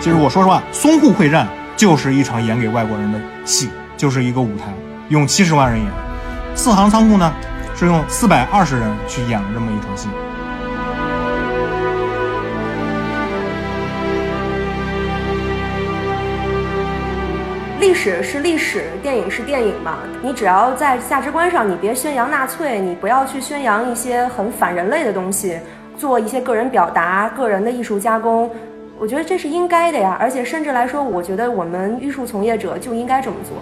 其实我说实话，淞沪会战就是一场演给外国人的戏，就是一个舞台，用七十万人演。四行仓库呢，是用四百二十人去演了这么一场戏。历史是历史，电影是电影嘛。你只要在价值观上，你别宣扬纳粹，你不要去宣扬一些很反人类的东西，做一些个人表达、个人的艺术加工。我觉得这是应该的呀。而且甚至来说，我觉得我们艺术从业者就应该这么做。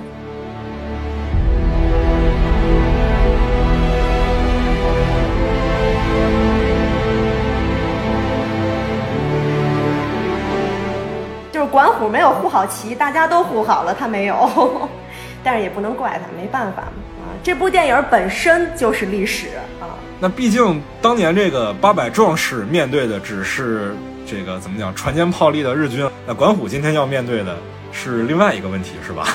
就是管虎没有护好旗，大家都护好了，他没有，但是也不能怪他，没办法嘛啊！这部电影本身就是历史啊。那毕竟当年这个八百壮士面对的只是这个怎么讲船坚炮利的日军，那管虎今天要面对的是另外一个问题，是吧？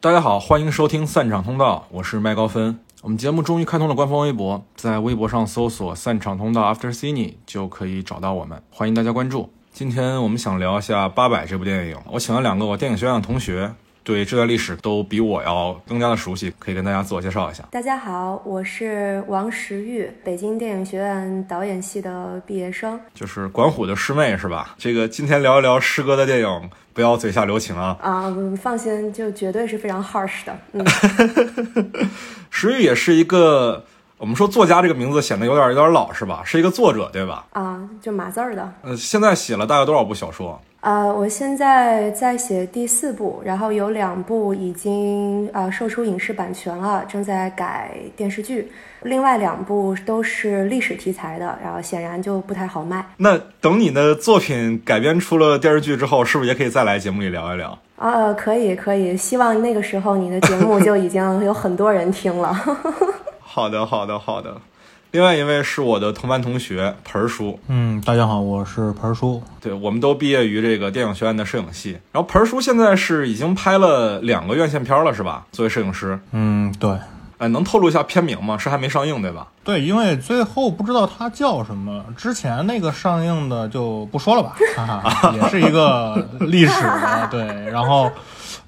大家好，欢迎收听散场通道，我是麦高芬。我们节目终于开通了官方微博，在微博上搜索“散场通道 After Cine” 就可以找到我们，欢迎大家关注。今天我们想聊一下《八佰》这部电影，我请了两个我电影学院的同学，对这段历史都比我要更加的熟悉，可以跟大家自我介绍一下。大家好，我是王石玉，北京电影学院导演系的毕业生，就是管虎的师妹是吧？这个今天聊一聊师哥的电影，不要嘴下留情啊！啊，放心，就绝对是非常 harsh 的。嗯，石玉也是一个，我们说作家这个名字显得有点有点老是吧？是一个作者对吧？啊，就码字儿的。呃，现在写了大概多少部小说？呃，我现在在写第四部，然后有两部已经呃售出影视版权了，正在改电视剧，另外两部都是历史题材的，然后显然就不太好卖。那等你的作品改编出了电视剧之后，是不是也可以再来节目里聊一聊？啊，可以可以，希望那个时候你的节目就已经有很多人听了。好的，好的，好的。另外一位是我的同班同学盆儿叔，嗯，大家好，我是盆儿叔。对，我们都毕业于这个电影学院的摄影系。然后盆儿叔现在是已经拍了两个院线片了，是吧？作为摄影师，嗯，对，哎，能透露一下片名吗？是还没上映对吧？对，因为最后不知道它叫什么，之前那个上映的就不说了吧，哈哈，也是一个历史的，对，然后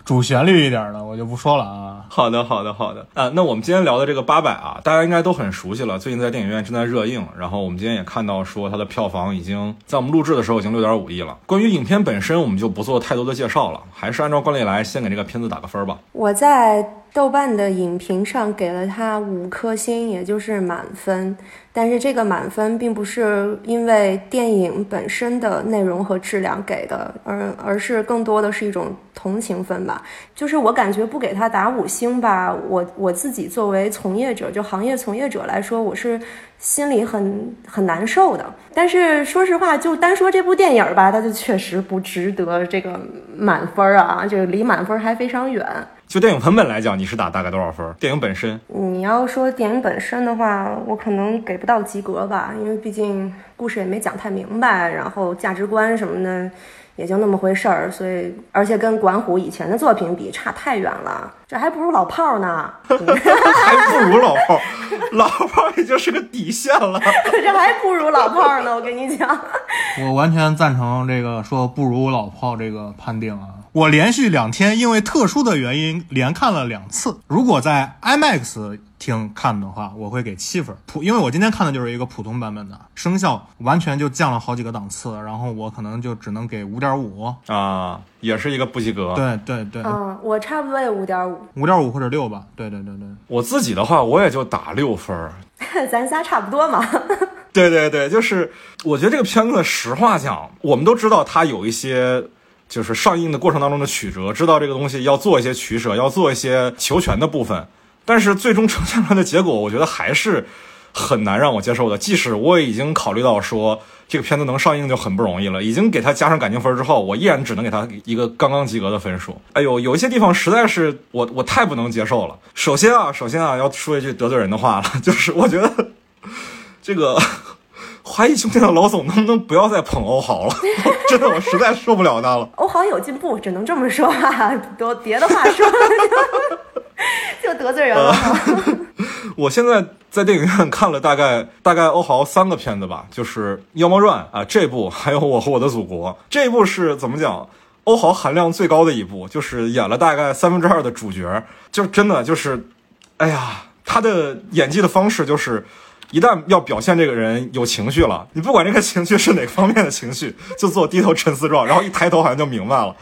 主旋律一点的我就不说了啊。好的，好的，好的。啊，那我们今天聊的这个八佰啊，大家应该都很熟悉了。最近在电影院正在热映，然后我们今天也看到说它的票房已经在我们录制的时候已经六点五亿了。关于影片本身，我们就不做太多的介绍了，还是按照惯例来，先给这个片子打个分吧。我在豆瓣的影评上给了它五颗星，也就是满分。但是这个满分并不是因为电影本身的内容和质量给的，而而是更多的是一种同情分吧。就是我感觉不给他打五星吧，我我自己作为从业者，就行业从业者来说，我是心里很很难受的。但是说实话，就单说这部电影吧，它就确实不值得这个满分啊，就离满分还非常远。就电影文本来讲，你是打大概多少分？电影本身，你要说电影本身的话，我可能给不到及格吧，因为毕竟故事也没讲太明白，然后价值观什么的也就那么回事儿，所以而且跟管虎以前的作品比差太远了，这还不如老炮儿呢，还不如老炮儿，老炮儿已经是个底线了。这还不如老炮儿呢，我跟你讲。我完全赞成这个说不如老炮这个判定啊！我连续两天因为特殊的原因连看了两次。如果在 IMAX 厅看的话，我会给七分。普，因为我今天看的就是一个普通版本的，声效完全就降了好几个档次，然后我可能就只能给五点五。啊，也是一个不及格。对对对，嗯，我差不多也五点五，五点五或者六吧。对对对对，我自己的话，我也就打六分儿。咱仨差不多嘛。对对对，就是我觉得这个片子，实话讲，我们都知道它有一些就是上映的过程当中的曲折，知道这个东西要做一些取舍，要做一些求全的部分，但是最终呈现出来的结果，我觉得还是很难让我接受的。即使我已经考虑到说这个片子能上映就很不容易了，已经给它加上感情分之后，我依然只能给它一个刚刚及格的分数。哎呦，有一些地方实在是我我太不能接受了。首先啊，首先啊，要说一句得罪人的话了，就是我觉得这个。华谊兄弟的老总能不能不要再捧欧豪了？真的，我实在受不了他了。欧豪有进步，只能这么说啊，多别的话说 就得罪人了。我现在在电影院看了大概大概欧豪三个片子吧，就是《妖猫传》啊这部，还有《我和我的祖国》这一部是怎么讲？欧豪含量最高的一部，就是演了大概三分之二的主角，就真的就是，哎呀，他的演技的方式就是。一旦要表现这个人有情绪了，你不管这个情绪是哪方面的情绪，就做低头沉思状，然后一抬头好像就明白了，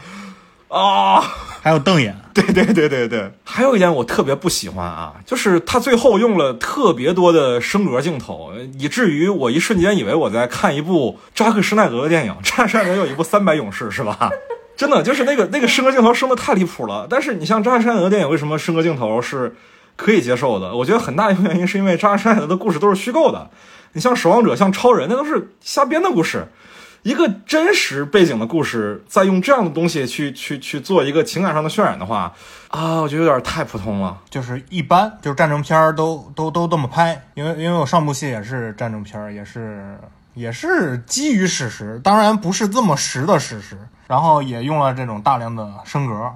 啊、还有瞪眼，对对对对对，还有一点我特别不喜欢啊，就是他最后用了特别多的升格镜头，以至于我一瞬间以为我在看一部扎克施奈德的电影。扎克施奈德有一部《三百勇士》是吧？真的就是那个那个升格镜头升的太离谱了。但是你像扎克施奈德的电影，为什么升格镜头是可以接受的？我觉得很大一部分原因是因为扎克施奈德的故事都是虚构的。你像《守望者》、像《超人》，那都是瞎编的故事。一个真实背景的故事，再用这样的东西去去去做一个情感上的渲染的话，啊，我觉得有点太普通了。就是一般，就是战争片儿都都都这么拍，因为因为我上部戏也是战争片儿，也是也是基于史实，当然不是这么实的史实，然后也用了这种大量的升格。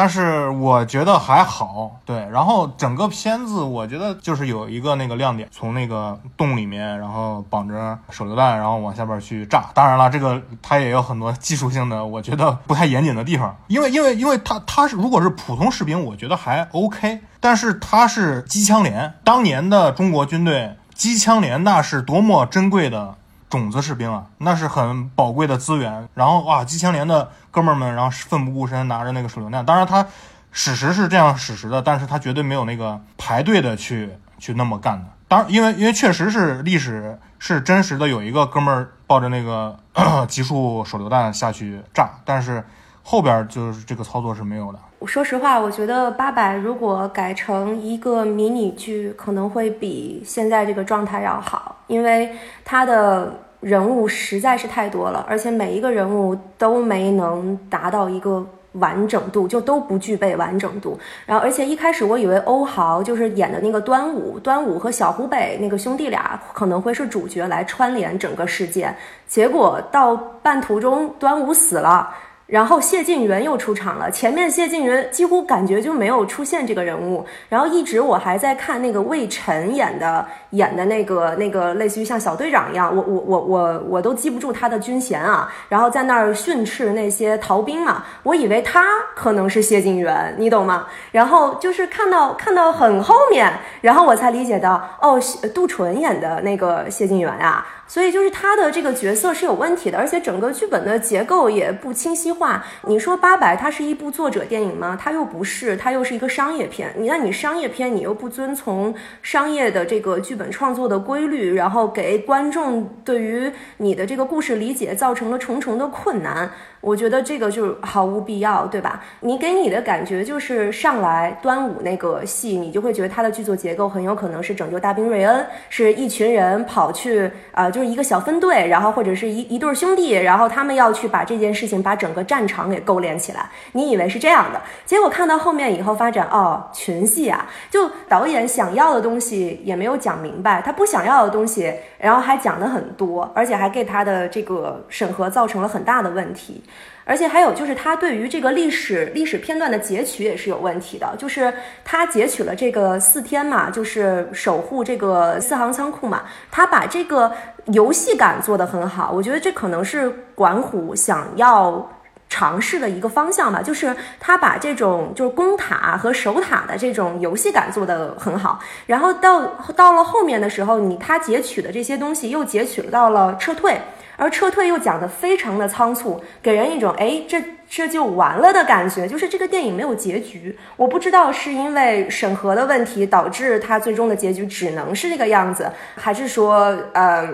但是我觉得还好，对。然后整个片子，我觉得就是有一个那个亮点，从那个洞里面，然后绑着手榴弹，然后往下边去炸。当然了，这个它也有很多技术性的，我觉得不太严谨的地方。因为因为 因为它它是如果是普通士兵，我觉得还 OK。但是它是机枪连，当年的中国军队机枪连那是多么珍贵的种子士兵啊，那是很宝贵的资源。然后啊，机枪连的哥们儿们，然后奋不顾身拿着那个手榴弹。当然，他史实是这样史实的，但是他绝对没有那个排队的去去那么干的。当，因为因为确实是历史是真实的，有一个哥们儿抱着那个 集束手榴弹下去炸，但是后边就是这个操作是没有的。我说实话，我觉得八百如果改成一个迷你剧，可能会比现在这个状态要好，因为它的人物实在是太多了，而且每一个人物都没能达到一个。完整度就都不具备完整度，然后而且一开始我以为欧豪就是演的那个端午，端午和小湖北那个兄弟俩可能会是主角来串联整个事件，结果到半途中端午死了。然后谢晋元又出场了，前面谢晋元几乎感觉就没有出现这个人物，然后一直我还在看那个魏晨演的演的那个那个类似于像小队长一样，我我我我我都记不住他的军衔啊，然后在那儿训斥那些逃兵嘛，我以为他可能是谢晋元，你懂吗？然后就是看到看到很后面，然后我才理解到，哦，杜淳演的那个谢晋元啊。所以就是他的这个角色是有问题的，而且整个剧本的结构也不清晰化。你说《八佰》它是一部作者电影吗？它又不是，它又是一个商业片。你那你商业片，你又不遵从商业的这个剧本创作的规律，然后给观众对于你的这个故事理解造成了重重的困难。我觉得这个就是毫无必要，对吧？你给你的感觉就是上来端午那个戏，你就会觉得它的剧作结构很有可能是拯救大兵瑞恩，是一群人跑去啊、就是一个小分队，然后或者是一一对兄弟，然后他们要去把这件事情把整个战场给勾连起来。你以为是这样的，结果看到后面以后发展哦，群戏啊，就导演想要的东西也没有讲明白，他不想要的东西，然后还讲的很多，而且还给他的这个审核造成了很大的问题。而且还有就是，他对于这个历史历史片段的截取也是有问题的。就是他截取了这个四天嘛，就是守护这个四行仓库嘛，他把这个游戏感做得很好。我觉得这可能是管虎想要尝试的一个方向吧，就是他把这种就是攻塔和守塔的这种游戏感做得很好。然后到到了后面的时候，你他截取的这些东西又截取到了撤退。而撤退又讲得非常的仓促，给人一种哎这这就完了的感觉，就是这个电影没有结局。我不知道是因为审核的问题导致它最终的结局只能是这个样子，还是说呃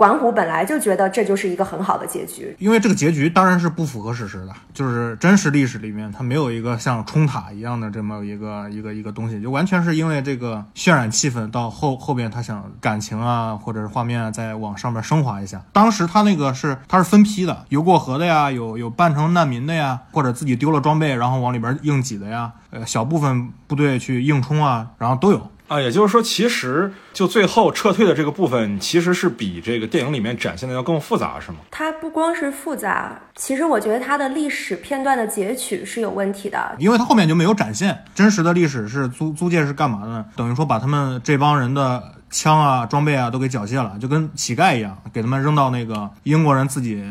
管虎本来就觉得这就是一个很好的结局。因为这个结局当然是不符合事实的，就是真实历史里面它没有一个像冲塔一样的这么一个一个一个东西，就完全是因为这个渲染气氛，到后后边他想感情啊或者是画面啊再往上面升华一下。当时他那个是他是分批的，游过河的呀，有有扮成难民的呀，或者自己丢了装备然后往里边硬挤的呀，呃小部分部队去硬冲啊，然后都有。啊，也就是说，其实就最后撤退的这个部分，其实是比这个电影里面展现的要更复杂，是吗？它不光是复杂，其实我觉得它的历史片段的截取是有问题的。因为它后面就没有展现真实的历史是租租界是干嘛的呢？等于说把他们这帮人的枪啊、装备啊都给缴械了，就跟乞丐一样，给他们扔到那个英国人自己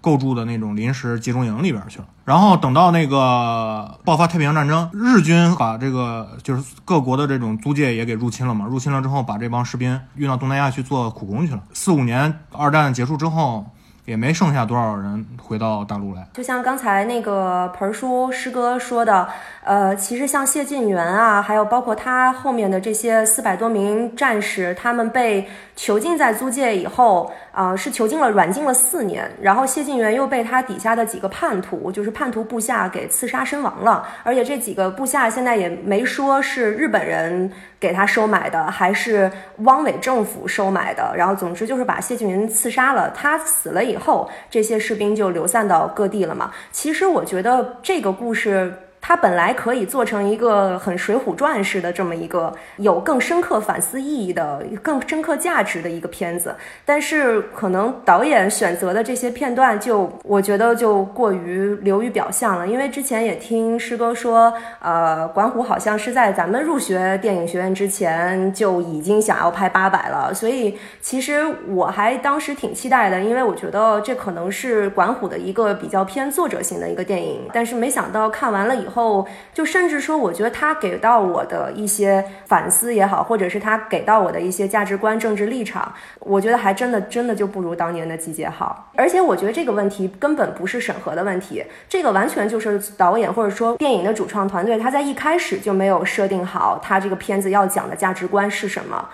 构筑的那种临时集中营里边去了。然后等到那个爆发太平洋战争，日军把这个就是各国的这种租界也给入侵了嘛。入侵了之后，把这帮士兵运到东南亚去做苦工去了。四五年二战结束之后，也没剩下多少人回到大陆来。就像刚才那个盆儿叔师哥说的，呃，其实像谢晋元啊，还有包括他后面的这些四百多名战士，他们被囚禁在租界以后，啊、是囚禁了软禁了四年，然后谢晋元又被他底下的几个叛徒，就是叛徒部下给刺杀身亡了，而且这几个部下现在也没说是日本人给他收买的，还是汪伪政府收买的，然后总之就是把谢晋元刺杀了。他死了以后，这些士兵就流散到各地了嘛。其实我觉得这个故事。它本来可以做成一个很《水浒传》式的这么一个有更深刻反思意义的、更深刻价值的一个片子，但是可能导演选择的这些片段就，我觉得就过于流于表象了。因为之前也听师哥说，呃，管虎好像是在咱们入学电影学院之前就已经想要拍八百了，所以其实我还当时挺期待的，因为我觉得这可能是管虎的一个比较偏作者型的一个电影，但是没想到看完了以后。后，就甚至说，我觉得他给到我的一些反思也好，或者是他给到我的一些价值观、政治立场，我觉得还真的真的就不如当年的季节好。而且我觉得这个问题根本不是审核的问题，这个完全就是导演或者说电影的主创团队他在一开始就没有设定好他这个片子要讲的价值观是什么。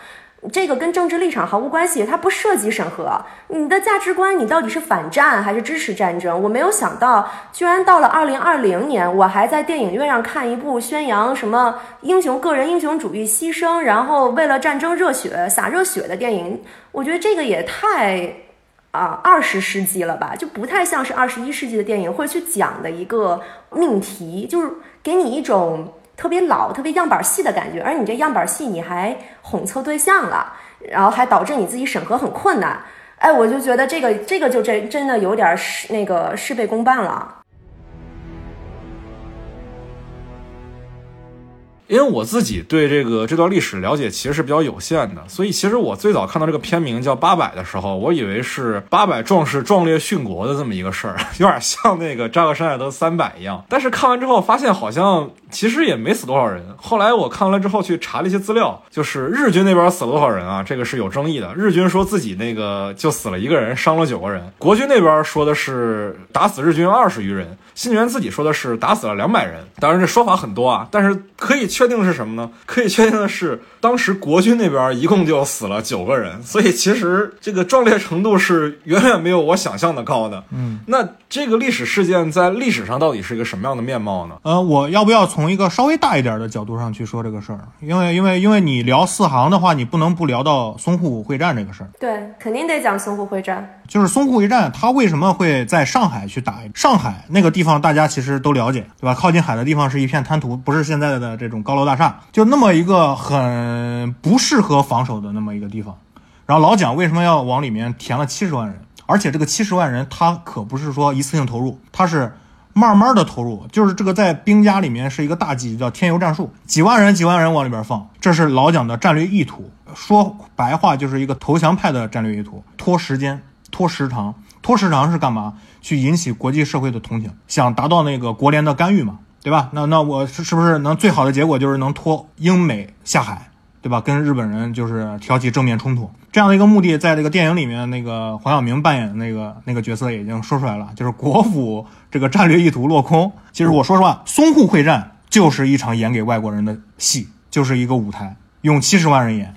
这个跟政治立场毫无关系，它不涉及审核。你的价值观，你到底是反战还是支持战争？我没有想到，居然到了二零二零年，我还在电影院上看一部宣扬什么英雄个人英雄主义牺牲，然后为了战争热血洒热血的电影。我觉得这个也太啊二十世纪了吧，就不太像是二十一世纪的电影会去讲的一个命题，就是给你一种。特别老、特别样板戏的感觉，而你这样板戏你还哄错对象了，然后还导致你自己审核很困难。哎，我就觉得这个这个就真真的有点事那个事倍功半了。因为我自己对这个这段历史了解其实是比较有限的，所以其实我最早看到这个片名叫《八百》的时候，我以为是八百壮士壮烈殉国的这么一个事儿，有点像那个扎克山海德三百一样。但是看完之后发现好像其实也没死多少人。后来我看完了之后去查了一些资料，就是日军那边死了多少人啊？这个是有争议的。日军说自己那个就死了一个人，伤了九个人。国军那边说的是打死日军二十余人，新源自己说的是打死了两百人。当然这说法很多啊，但是可以。确定是什么呢？可以确定的是，当时国军那边一共就死了九个人，所以其实这个壮烈程度是远远没有我想象的高的。嗯，那这个历史事件在历史上到底是一个什么样的面貌呢？呃，我要不要从一个稍微大一点的角度上去说这个事儿？因为因为因为你聊四行的话，你不能不聊到淞沪会战这个事儿。对，肯定得讲淞沪会战。就是淞沪会战，它为什么会在上海去打？上海那个地方大家其实都了解，对吧？靠近海的地方是一片滩涂，不是现在的这种高楼大厦，就那么一个很不适合防守的那么一个地方。然后老蒋为什么要往里面填了七十万人？而且这个七十万人，他可不是说一次性投入，他是慢慢的投入。就是这个在兵家里面是一个大忌，叫添油战术，几万人几万人往里边放，这是老蒋的战略意图。说白话就是一个投降派的战略意图，拖时间。拖时长，拖时长是干嘛？去引起国际社会的同情，想达到那个国联的干预嘛，对吧？那那我是是不是能最好的结果就是能拖英美下海，对吧？跟日本人就是挑起正面冲突，这样的一个目的，在这个电影里面，那个黄晓明扮演的那个那个角色已经说出来了，就是国府这个战略意图落空。其实我说实话，淞沪会战就是一场演给外国人的戏，就是一个舞台，用七十万人演。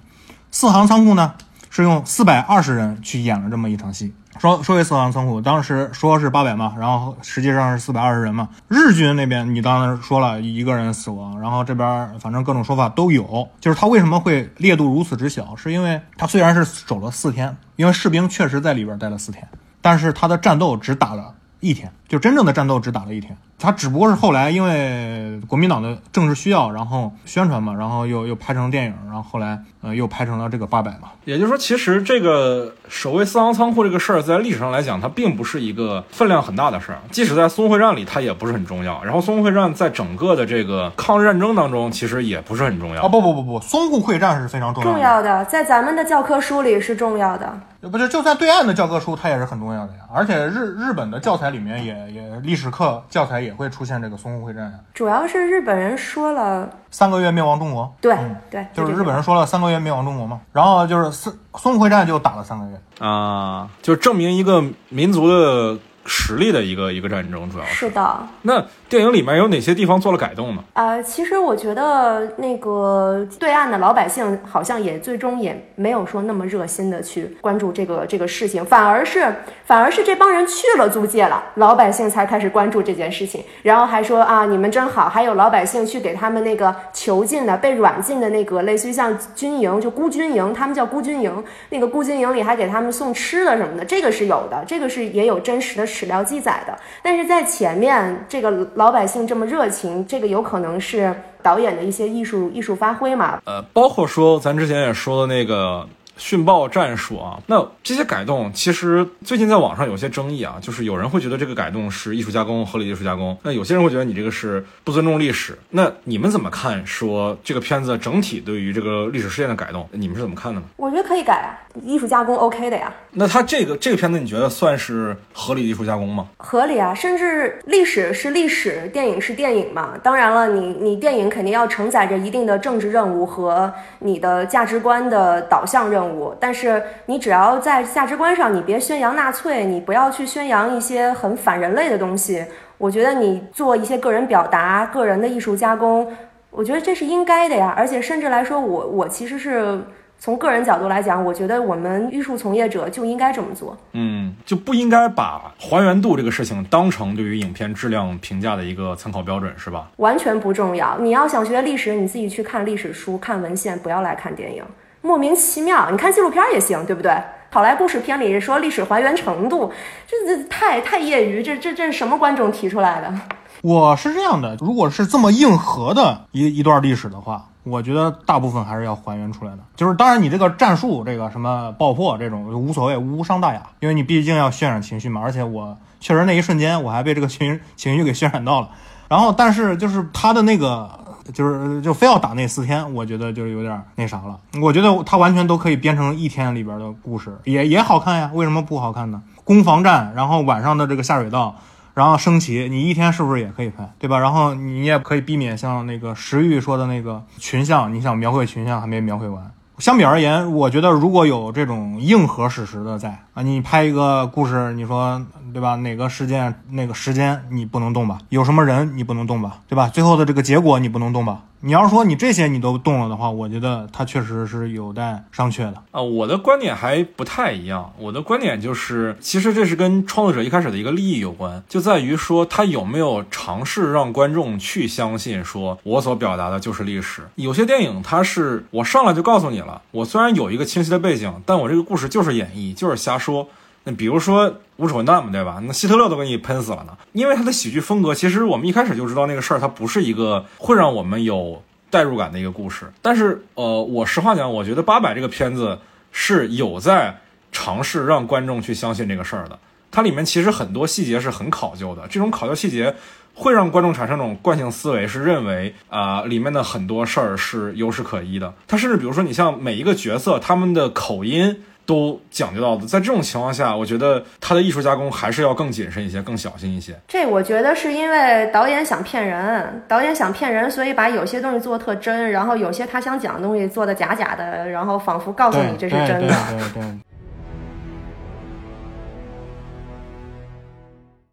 四行仓库呢？是用四百二十人去演了这么一场戏。说说回四行仓库，当时说是八百嘛，然后实际上是四百二十人嘛。日军那边你当时说了一个人死亡，然后这边反正各种说法都有。就是他为什么会烈度如此之小，是因为他虽然是守了四天，因为士兵确实在里边待了四天，但是他的战斗只打了一天，就真正的战斗只打了一天。他只不过是后来因为国民党的政治需要，然后宣传嘛，然后又又拍成电影，然后后来呃又拍成了这个八百嘛。也就是说，其实这个守卫四行仓库这个事儿，在历史上来讲，它并不是一个分量很大的事儿。即使在淞沪会战里，它也不是很重要。然后淞沪会战在整个的这个抗日战争当中，其实也不是很重要。啊不不不不，淞沪会战是非常重要的。重要的，在咱们的教科书里是重要的。不是，就算对岸的教科书，它也是很重要的呀。而且日日本的教材里面也也历史课教材也会出现这个淞沪会战呀。主要是日本人说了，三个月灭亡中国，对、嗯对，就是日本人说了三个月灭亡中国嘛。然后就是淞淞沪会战就打了三个月。啊，就证明一个民族的实力的一个一个战争，主要是。是的，那电影里面有哪些地方做了改动呢？呃，其实我觉得那个对岸的老百姓好像也最终也没有说那么热心的去关注这个这个事情，反而是反而是这帮人去了租界了，老百姓才开始关注这件事情，然后还说啊你们真好，还有老百姓去给他们那个囚禁的被软禁的那个类似于像军营就孤军营，他们叫孤军营，那个孤军营里还给他们送吃的什么的，这个是有的，这个是也有真实的史料记载的，但是在前面这个老百姓这么热情，这个有可能是导演的一些艺术艺术发挥嘛。呃，包括说咱之前也说的那个训报战术啊，那这些改动其实最近在网上有些争议啊，就是有人会觉得这个改动是艺术加工、合理艺术加工，那有些人会觉得你这个是不尊重历史。那你们怎么看？说这个片子整体对于这个历史事件的改动，你们是怎么看的呢？我觉得可以改啊，艺术加工 OK 的呀，那它这个这个片子，你觉得算是合理的艺术加工吗？合理啊。甚至历史是历史，电影是电影嘛。当然了，你你电影肯定要承载着一定的政治任务和你的价值观的导向任务，但是你只要在价值观上，你别宣扬纳粹，你不要去宣扬一些很反人类的东西。我觉得你做一些个人表达、个人的艺术加工，我觉得这是应该的呀。而且甚至来说，我我其实是从个人角度来讲，我觉得我们艺术从业者就应该这么做。嗯，就不应该把还原度这个事情当成对于影片质量评价的一个参考标准，是吧？完全不重要。你要想学历史，你自己去看历史书、看文献，不要来看电影。莫名其妙，你看纪录片也行，对不对？好莱坞史片里说历史还原程度，这这太太业余，这这这是什么观众提出来的？我是这样的，如果是这么硬核的一一段历史的话，我觉得大部分还是要还原出来的。就是当然你这个战术，这个什么爆破这种无所谓，无伤大雅，因为你毕竟要渲染情绪嘛。而且我确实那一瞬间我还被这个情情绪给渲染到了。然后，但是就是他的那个，就是就非要打那四天，我觉得就是有点那啥了。我觉得他完全都可以编成一天里边的故事，也也好看呀。为什么不好看呢？攻防战，然后晚上的这个下水道。然后升旗，你一天是不是也可以拍，对吧？然后你也可以避免像那个石玉说的那个群像，你想描绘群像还没描绘完。相比而言，我觉得如果有这种硬核史实的在啊，你拍一个故事，你说对吧？哪个事件、哪个时间你不能动吧？有什么人你不能动吧？对吧？最后的这个结果你不能动吧？你要是说你这些你都动了的话，我觉得它确实是有待商榷的。啊，我的观点还不太一样。我的观点就是，其实这是跟创作者一开始的一个利益有关，就在于说他有没有尝试让观众去相信，说我所表达的就是历史。有些电影它是我上来就告诉你了，我虽然有一个清晰的背景，但我这个故事就是演绎，就是瞎说。那比如说无耻混蛋嘛，对吧？那希特勒都给你喷死了呢，因为他的喜剧风格，其实我们一开始就知道那个事儿，它不是一个会让我们有代入感的一个故事。但是，呃，我实话讲，我觉得《八百》这个片子是有在尝试让观众去相信这个事儿的。它里面其实很多细节是很考究的，这种考究细节会让观众产生一种惯性思维，是认为啊、里面的很多事儿是有史可依的。它甚至比如说，你像每一个角色他们的口音。都讲究到的，在这种情况下，我觉得他的艺术加工还是要更谨慎一些，更小心一些。这我觉得是因为导演想骗人，导演想骗人，所以把有些东西做的特真，然后有些他想讲的东西做的假假的，然后仿佛告诉你这是真的。对对对对。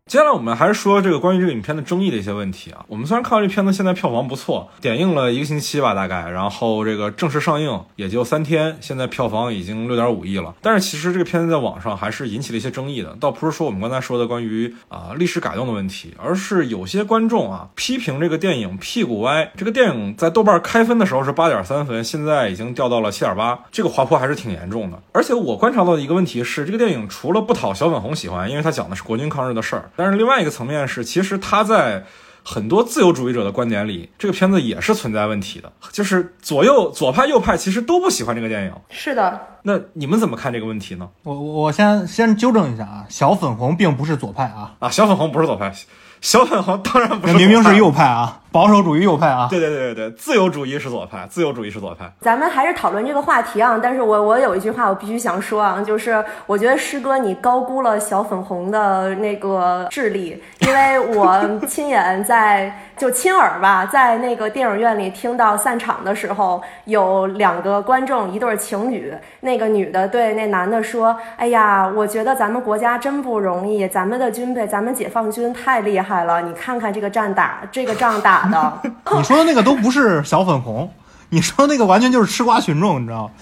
接下来我们还是说这个关于这个影片的争议的一些问题啊。我们虽然看到这片子现在票房不错，点映了一个星期吧，大概，然后这个正式上映也就三天，现在票房已经六点五亿了。但是其实这个片子在网上还是引起了一些争议的，倒不是说我们刚才说的关于啊、历史改动的问题，而是有些观众啊批评这个电影屁股歪。这个电影在豆瓣开分的时候是八点三分，现在已经掉到了七点八，这个滑坡还是挺严重的。而且我观察到的一个问题是，这个电影除了不讨小粉红喜欢，因为它讲的是国军抗日的事儿。但是另外一个层面是，其实他在很多自由主义者的观点里，这个片子也是存在问题的，就是左右左派右派其实都不喜欢这个电影。是的，那你们怎么看这个问题呢？我我我先先纠正一下啊，小粉红并不是左派啊，啊，小粉红不是左派，小粉红当然不是，明明是右。派啊，保守主义右派啊。对对对对对，自由主义是左派，自由主义是左派。咱们还是讨论这个话题啊。但是我我有一句话我必须想说啊，就是我觉得师哥你高估了小粉红的那个智力，因为我亲眼在就亲耳吧，在那个电影院里听到散场的时候，有两个观众，一对情侣，那个女的对那男的说：“哎呀，我觉得咱们国家真不容易，咱们的军备，咱们解放军太厉害了，你看看这个仗打，这个仗打的。”你说的那个都不是小粉红，你说的那个完全就是吃瓜群众，你知道吗？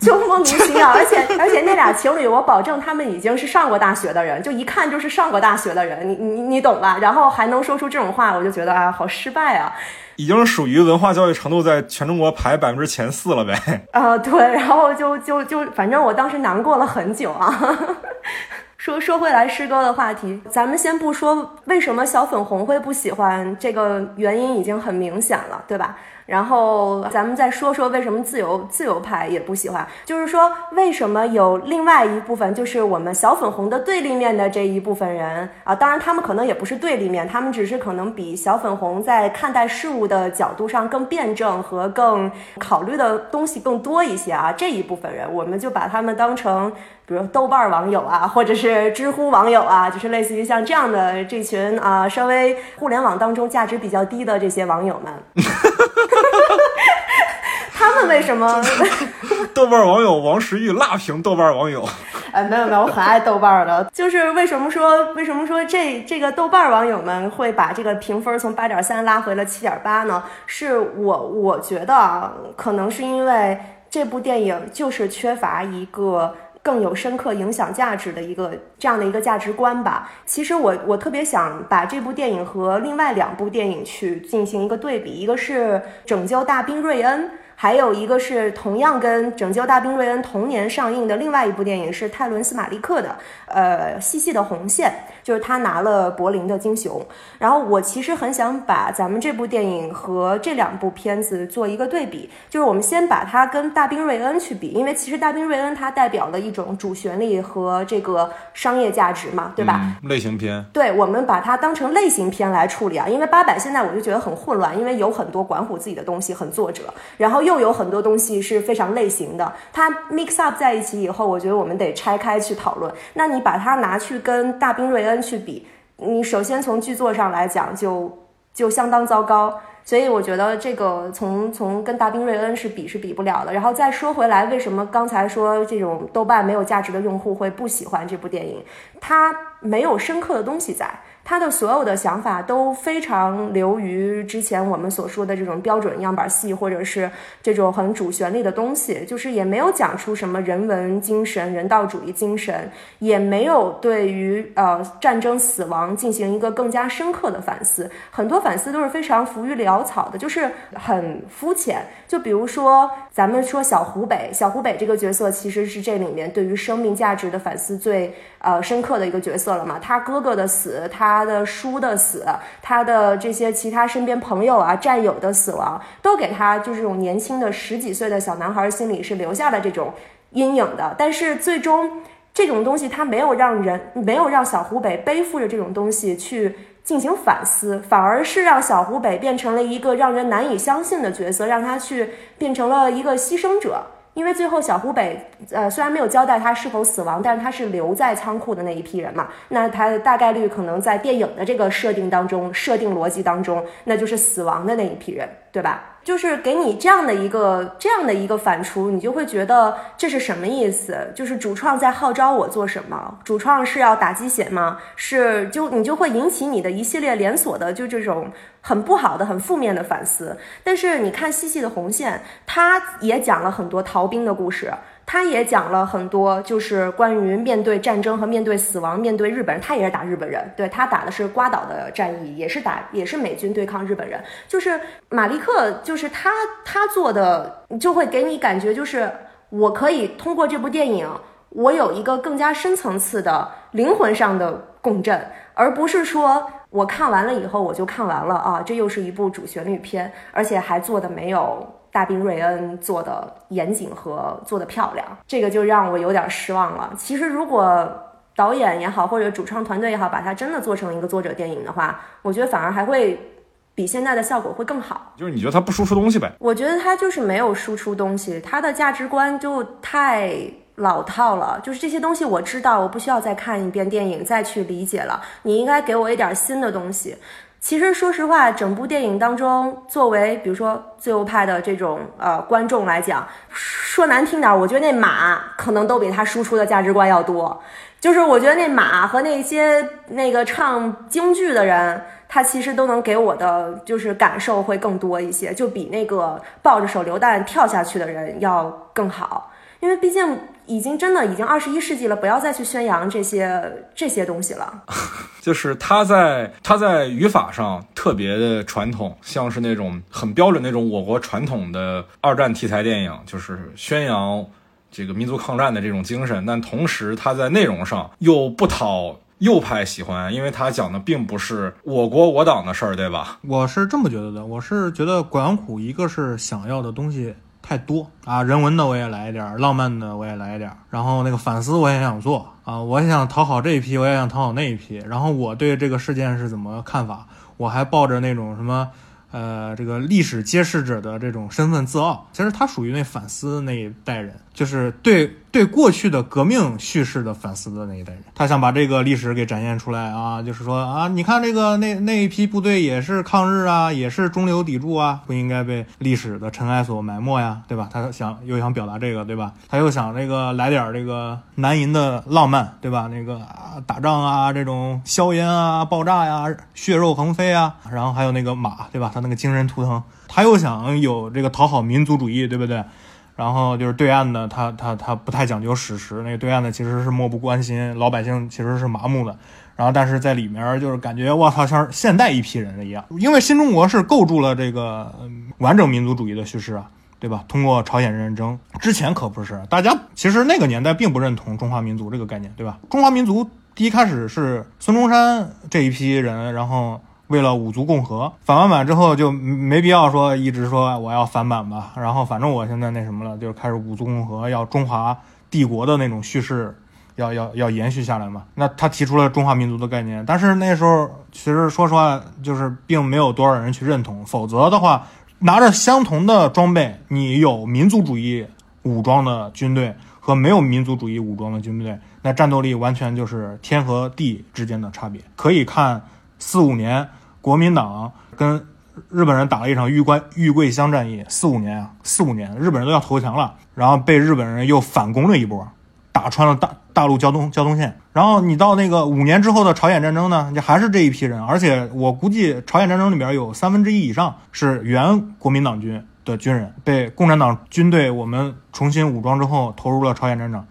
就莫名其妙，而且而且那俩情侣，我保证他们已经是上过大学的人，就一看就是上过大学的人，你你你懂吧？然后还能说出这种话，我就觉得啊，好失败啊！已经属于文化教育程度在全中国排百分之前四了呗。啊、对，然后就就就，反正我当时难过了很久啊。说说回来，诗歌的话题，咱们先不说为什么小粉红会不喜欢，这个原因已经很明显了，对吧？然后咱们再说说为什么自由自由派也不喜欢，就是说为什么有另外一部分，就是我们小粉红的对立面的这一部分人啊，当然他们可能也不是对立面，他们只是可能比小粉红在看待事物的角度上更辩证和更考虑的东西更多一些啊。这一部分人，我们就把他们当成。比如豆瓣网友啊，或者是知乎网友啊，就是类似于像这样的这群啊，稍微互联网当中价值比较低的这些网友们，他们为什么？豆瓣网友王石玉辣评豆瓣网友，哎，没有没有，我很爱豆瓣的。就是为什么说为什么说这这个豆瓣网友们会把这个评分从八点三拉回了七点八呢？是我我觉得啊，可能是因为这部电影就是缺乏一个。更有深刻影响价值的一个这样的一个价值观吧。其实我我特别想把这部电影和另外两部电影去进行一个对比，一个是《拯救大兵瑞恩》。还有一个是同样跟《拯救大兵瑞恩》同年上映的另外一部电影是泰伦斯·马利克的，呃，《细细的红线》，就是他拿了柏林的金熊。然后我其实很想把咱们这部电影和这两部片子做一个对比，就是我们先把它跟《大兵瑞恩》去比，因为其实《大兵瑞恩》它代表了一种主旋律和这个商业价值嘛，对吧？类型片。对，我们把它当成类型片来处理啊，因为八百现在我就觉得很混乱，因为有很多管虎自己的东西，很作者，然后又。又有很多东西是非常类型的，它 mix up 在一起以后，我觉得我们得拆开去讨论。那你把它拿去跟大兵瑞恩去比，你首先从剧作上来讲就就相当糟糕，所以我觉得这个从从跟大兵瑞恩是比是比不了的。然后再说回来，为什么刚才说这种豆瓣没有价值的用户会不喜欢这部电影？它没有深刻的东西在。他的所有的想法都非常流于之前我们所说的这种标准样板戏，或者是这种很主旋律的东西，就是也没有讲出什么人文精神、人道主义精神，也没有对于呃战争死亡进行一个更加深刻的反思。很多反思都是非常浮于潦草的，就是很肤浅。就比如说，咱们说小湖北，小湖北这个角色其实是这里面对于生命价值的反思最呃深刻的一个角色了嘛。他哥哥的死，他的叔的死，他的这些其他身边朋友啊、战友的死亡，都给他就是这种年轻的十几岁的小男孩心里是留下了这种阴影的。但是最终这种东西，他没有让人，没有让小湖北背负着这种东西去。进行反思，反而是让小湖北变成了一个让人难以相信的角色，让他去变成了一个牺牲者。因为最后小湖北，呃，虽然没有交代他是否死亡，但是他是留在仓库的那一批人嘛，那他大概率可能在电影的这个设定当中，设定逻辑当中，那就是死亡的那一批人，对吧？就是给你这样的一个这样的一个反刍，你就会觉得这是什么意思？就是主创在号召我做什么？主创是要打鸡血吗？是就你就会引起你的一系列连锁的就这种很不好的、很负面的反思。但是你看《细细的红线》，它也讲了很多逃兵的故事。他也讲了很多，就是关于面对战争和面对死亡，面对日本人，他也是打日本人。对他打的是瓜岛的战役，也是打，也是美军对抗日本人。就是马利克，就是他他做的，就会给你感觉，就是我可以通过这部电影，我有一个更加深层次的灵魂上的共振，而不是说我看完了以后我就看完了啊，这又是一部主旋律片，而且还做的没有大兵瑞恩做的严谨和做的漂亮，这个就让我有点失望了。其实如果导演也好，或者主创团队也好，把它真的做成一个作者电影的话，我觉得反而还会比现在的效果会更好。就是你觉得它不输出东西呗？我觉得它就是没有输出东西，它的价值观就太老套了。就是这些东西我知道，我不需要再看一遍电影再去理解了。你应该给我一点新的东西。其实说实话，整部电影当中，作为比如说自由派的这种呃观众来讲，说难听点，我觉得那马可能都比他输出的价值观要多。就是我觉得那马和那些那个唱京剧的人，他其实都能给我的就是感受会更多一些，就比那个抱着手榴弹跳下去的人要更好。因为毕竟已经真的已经二十一世纪了，不要再去宣扬这些这些东西了。就是他在他在语法上特别的传统，像是那种很标准那种我国传统的二战题材电影，就是宣扬这个民族抗战的这种精神。但同时他在内容上又不讨右派喜欢，因为他讲的并不是我国我党的事儿，对吧？我是这么觉得的，我是觉得管虎一个是想要的东西太多。啊，人文的我也来一点儿，浪漫的我也来一点儿，然后那个反思我也想做。啊，我也想讨好这一批，我也想讨好那一批，然后我对这个事件是怎么看法，我还抱着那种什么。呃，这个历史揭示者的这种身份自傲，其实他属于那反思那一代人，就是对对过去的革命叙事的反思的那一代人。他想把这个历史给展现出来啊，就是说啊，你看这个那那一批部队也是抗日啊，也是中流砥柱啊，不应该被历史的尘埃所埋没呀，对吧？他想又想表达这个，对吧？他又想这个来点这个南银的浪漫，对吧？那个啊，打仗啊，这种硝烟啊，爆炸呀，血肉横飞啊，然后还有那个马，对吧？他那个精神图腾，他又想有这个讨好民族主义，对不对？然后就是对岸的，他他他不太讲究史实，那个对岸的其实是漠不关心，老百姓其实是麻木的。然后但是在里面就是感觉我操，像现代一批人一样，因为新中国是构筑了这个完整民族主义的叙事啊，对吧？通过朝鲜战争之前可不是，大家其实那个年代并不认同中华民族这个概念，对吧？中华民族第一开始是孙中山这一批人，然后。为了五族共和，反完满之后就没必要说一直说我要反满吧。然后反正我现在那什么了，就是开始五族共和，要中华帝国的那种叙事，要要要延续下来嘛。那他提出了中华民族的概念，但是那时候其实说实话，就是并没有多少人去认同。否则的话，拿着相同的装备，你有民族主义武装的军队和没有民族主义武装的军队，那战斗力完全就是天和地之间的差别。可以看四五年。国民党跟日本人打了一场玉关玉桂乡战役，四五年啊，四五年，日本人都要投降了，然后被日本人又反攻了一波，打穿了大大陆交通交通线。然后你到那个五年之后的朝鲜战争呢，你还是这一批人，而且我估计朝鲜战争里边有三分之一以上是原国民党军的军人，被共产党军队我们重新武装之后投入了朝鲜战场，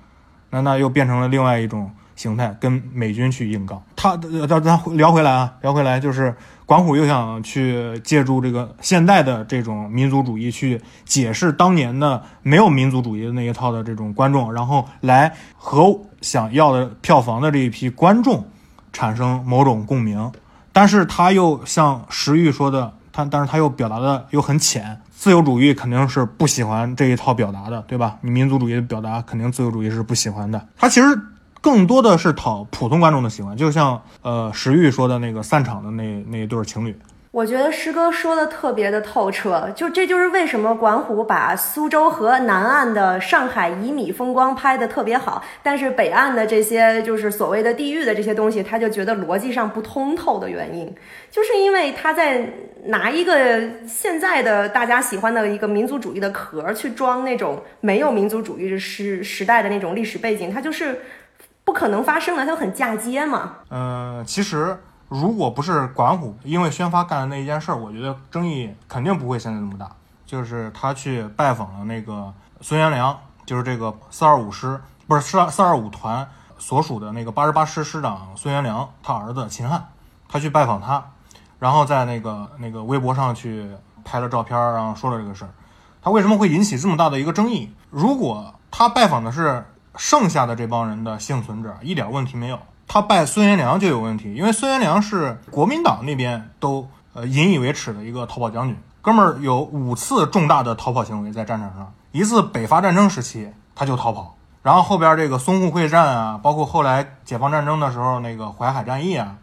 那那又变成了另外一种形态，跟美军去硬刚。他咱咱聊回来啊，聊回来就是。管虎又想去借助这个现代的这种民族主义去解释当年的没有民族主义的那一套的这种观众，然后来和想要的票房的这一批观众产生某种共鸣。但是他又像石玉说的，他但是他又表达的又很浅。自由主义肯定是不喜欢这一套表达的，对吧？你民族主义的表达肯定自由主义是不喜欢的。他其实。更多的是讨普通观众的喜欢，就像呃石玉说的那个散场的那那一对情侣。我觉得师哥说的特别的透彻，就这就是为什么管虎把苏州河南岸的上海旖旎风光拍的特别好，但是北岸的这些就是所谓的地域的这些东西，他就觉得逻辑上不通透的原因，就是因为他在拿一个现在的大家喜欢的一个民族主义的壳去装那种没有民族主义的时时代的那种历史背景，他就是。不可能发生的，它很嫁接嘛。嗯，其实如果不是管虎因为宣发干的那一件事儿，我觉得争议肯定不会现在那么大。就是他去拜访了那个孙元良，就是这个四二五师不是四二四二五团所属的那个八十八师师长孙元良，他儿子秦汉，他去拜访他，然后在那个那个微博上去拍了照片，然后说了这个事儿。他为什么会引起这么大的一个争议？如果他拜访的是。剩下的这帮人的幸存者一点问题没有，他拜孙元良就有问题，因为孙元良是国民党那边都呃引以为耻的一个逃跑将军，哥们儿有五次重大的逃跑行为在战场上，一次北伐战争时期他就逃跑，然后后边这个淞沪会战啊，包括后来解放战争的时候那个淮海战役啊，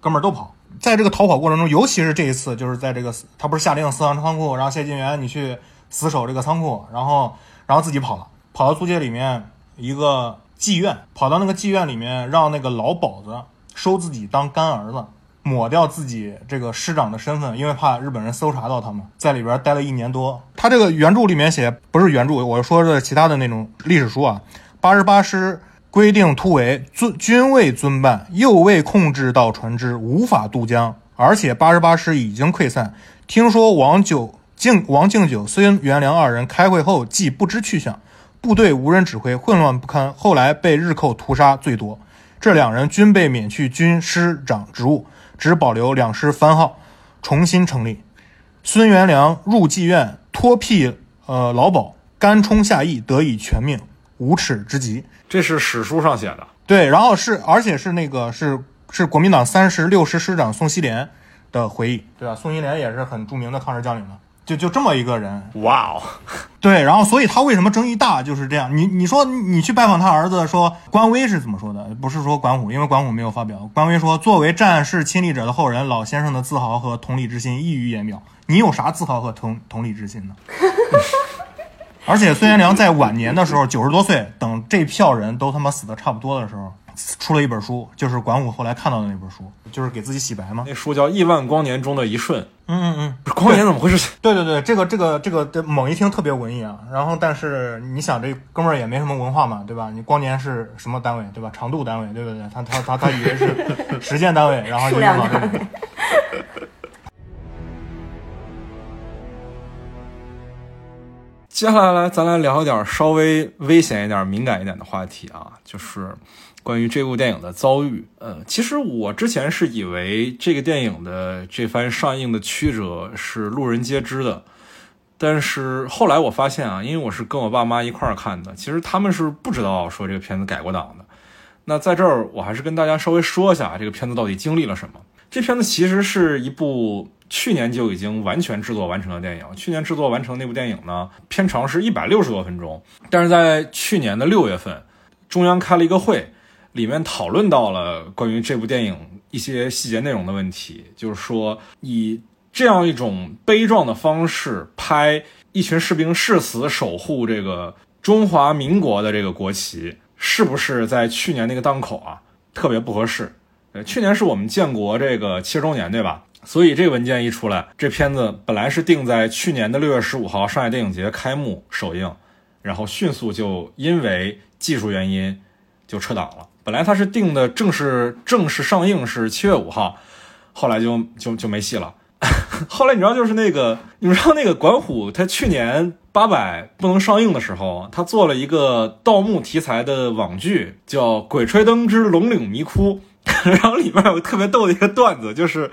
哥们儿都跑。在这个逃跑过程中，尤其是这一次，就是在这个他不是下令四行仓库，然后谢晋元你去死守这个仓库，然后然后自己跑了，跑到租界里面一个妓院，跑到那个妓院里面，让那个老鸨子收自己当干儿子，抹掉自己这个师长的身份，因为怕日本人搜查到他们，在里边待了一年多。他这个原著里面写不是原著，我说的其他的那种历史书啊，八十八师。规定突围，尊均未遵办，又未控制到船只，无法渡江。而且八十八师已经溃散。听说王九敬、王敬久、孙元良二人开会后，既不知去向，部队无人指挥，混乱不堪。后来被日寇屠杀最多。这两人均被免去军师长职务，只保留两师番号，重新成立。孙元良入妓院托庇呃劳保，甘冲下邑，得以全命，无耻之极。这是史书上写的，对，然后是，而且是那个是是国民党三十六师师长宋希濂的回忆，对吧？宋希濂也是很著名的抗日将领嘛，就就这么一个人，哇哦，对，然后所以他为什么争议大，就是这样。你你说你去拜访他儿子，说关威是怎么说的？不是说管虎，因为管虎没有发表。关威说，作为战士亲历者的后人，老先生的自豪和同理之心溢于言表。你有啥自豪和同同理之心呢？而且孙元良在晚年的时候，九十多岁，等这票人都他妈死的差不多的时候，出了一本书，就是管武后来看到的那本书，就是给自己洗白嘛。那书叫《亿万光年中的一瞬》。嗯嗯嗯，光年怎么回事？对对对，这个这个这个猛一听特别文艺啊。然后，但是你想，这哥们儿也没什么文化嘛，对吧？你光年是什么单位，对吧？长度单位，对不对？他他他他以为是 时间单位，然后就用到这个。接下来，咱来聊一点稍微危险一点、敏感一点的话题啊，就是关于这部电影的遭遇。呃，其实我之前是以为这个电影的这番上映的曲折是路人皆知的，但是后来我发现啊，因为我是跟我爸妈一块儿看的，其实他们是不知道说这个片子改过档的。那在这儿，我还是跟大家稍微说一下这个片子到底经历了什么。这片子其实是一部。去年就已经完全制作完成的电影，去年制作完成那部电影呢，片长是一百六十多分钟。但是在去年的六月份，中央开了一个会，里面讨论到了关于这部电影一些细节内容的问题，就是说以这样一种悲壮的方式拍一群士兵誓死守护这个中华民国的这个国旗，是不是在去年那个档口啊特别不合适？呃，去年是我们建国这个七十周年，对吧？所以这个文件一出来，这片子本来是定在去年的六月十五号上海电影节开幕首映，然后迅速就因为技术原因就撤档了。本来它是定的正式正式上映是七月五号，后来就就就没戏了。后来你知道就是那个，你知道那个管虎他去年八百不能上映的时候，他做了一个盗墓题材的网剧，叫《鬼吹灯之龙岭迷窟》，然后里面有个特别逗的一个段子，就是。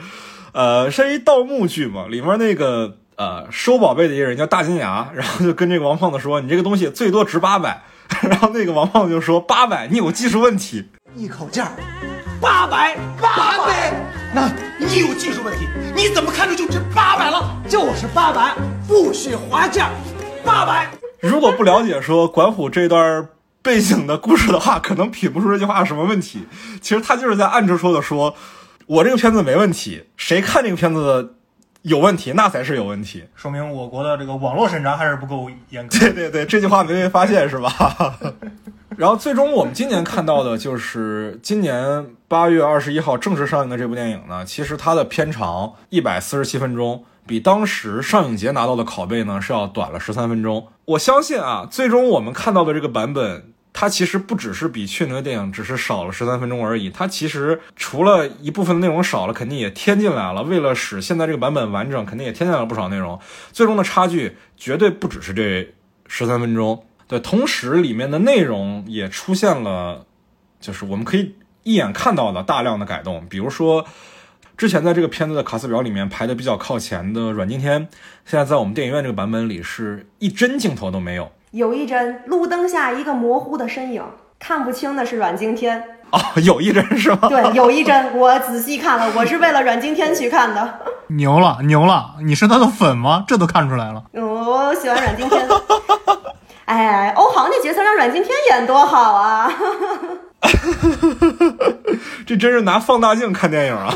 呃，是一盗墓剧嘛，里面那个呃收宝贝的一个人叫大金牙，然后就跟这个王胖子说：“你这个东西最多值八百。” 然后那个王胖子就说：“八百，你有技术问题。”一口价，八百，八百，那你有技术问题？你怎么看着就值八百了？就是八百，不许划价，八百。如果不了解说管虎这段背景的故事的话，可能品不出这句话什么问题。其实他就是在暗戳戳的说。我这个片子没问题，谁看这个片子有问题，那才是有问题，说明我国的这个网络审查还是不够严格。对 对对，这句话没被发现是吧？然后最终我们今年看到的就是今年八月二十一号正式上映的这部电影呢，其实它的片长一百四十七分钟，比当时上影节拿到的拷贝呢是要短了十三分钟。我相信啊，最终我们看到的这个版本。它其实不只是比去年的电影只是少了十三分钟而已，它其实除了一部分内容少了，肯定也添进来了。为了使现在这个版本完整，肯定也添进来了不少内容。最终的差距绝对不只是这十三分钟。对，同时里面的内容也出现了，就是我们可以一眼看到的大量的改动。比如说，之前在这个片子的卡斯表里面排的比较靠前的阮经天，现在在我们电影院这个版本里是一帧镜头都没有。有一帧路灯下一个模糊的身影，看不清的是阮经天。哦，有一帧是吗？对，有一帧我仔细看了，我是为了阮经天去看的。牛了牛了！你是他的粉吗？这都看出来了。嗯，我喜欢阮经天。哎，欧豪那角色让阮经天演多好啊！这真是拿放大镜看电影啊！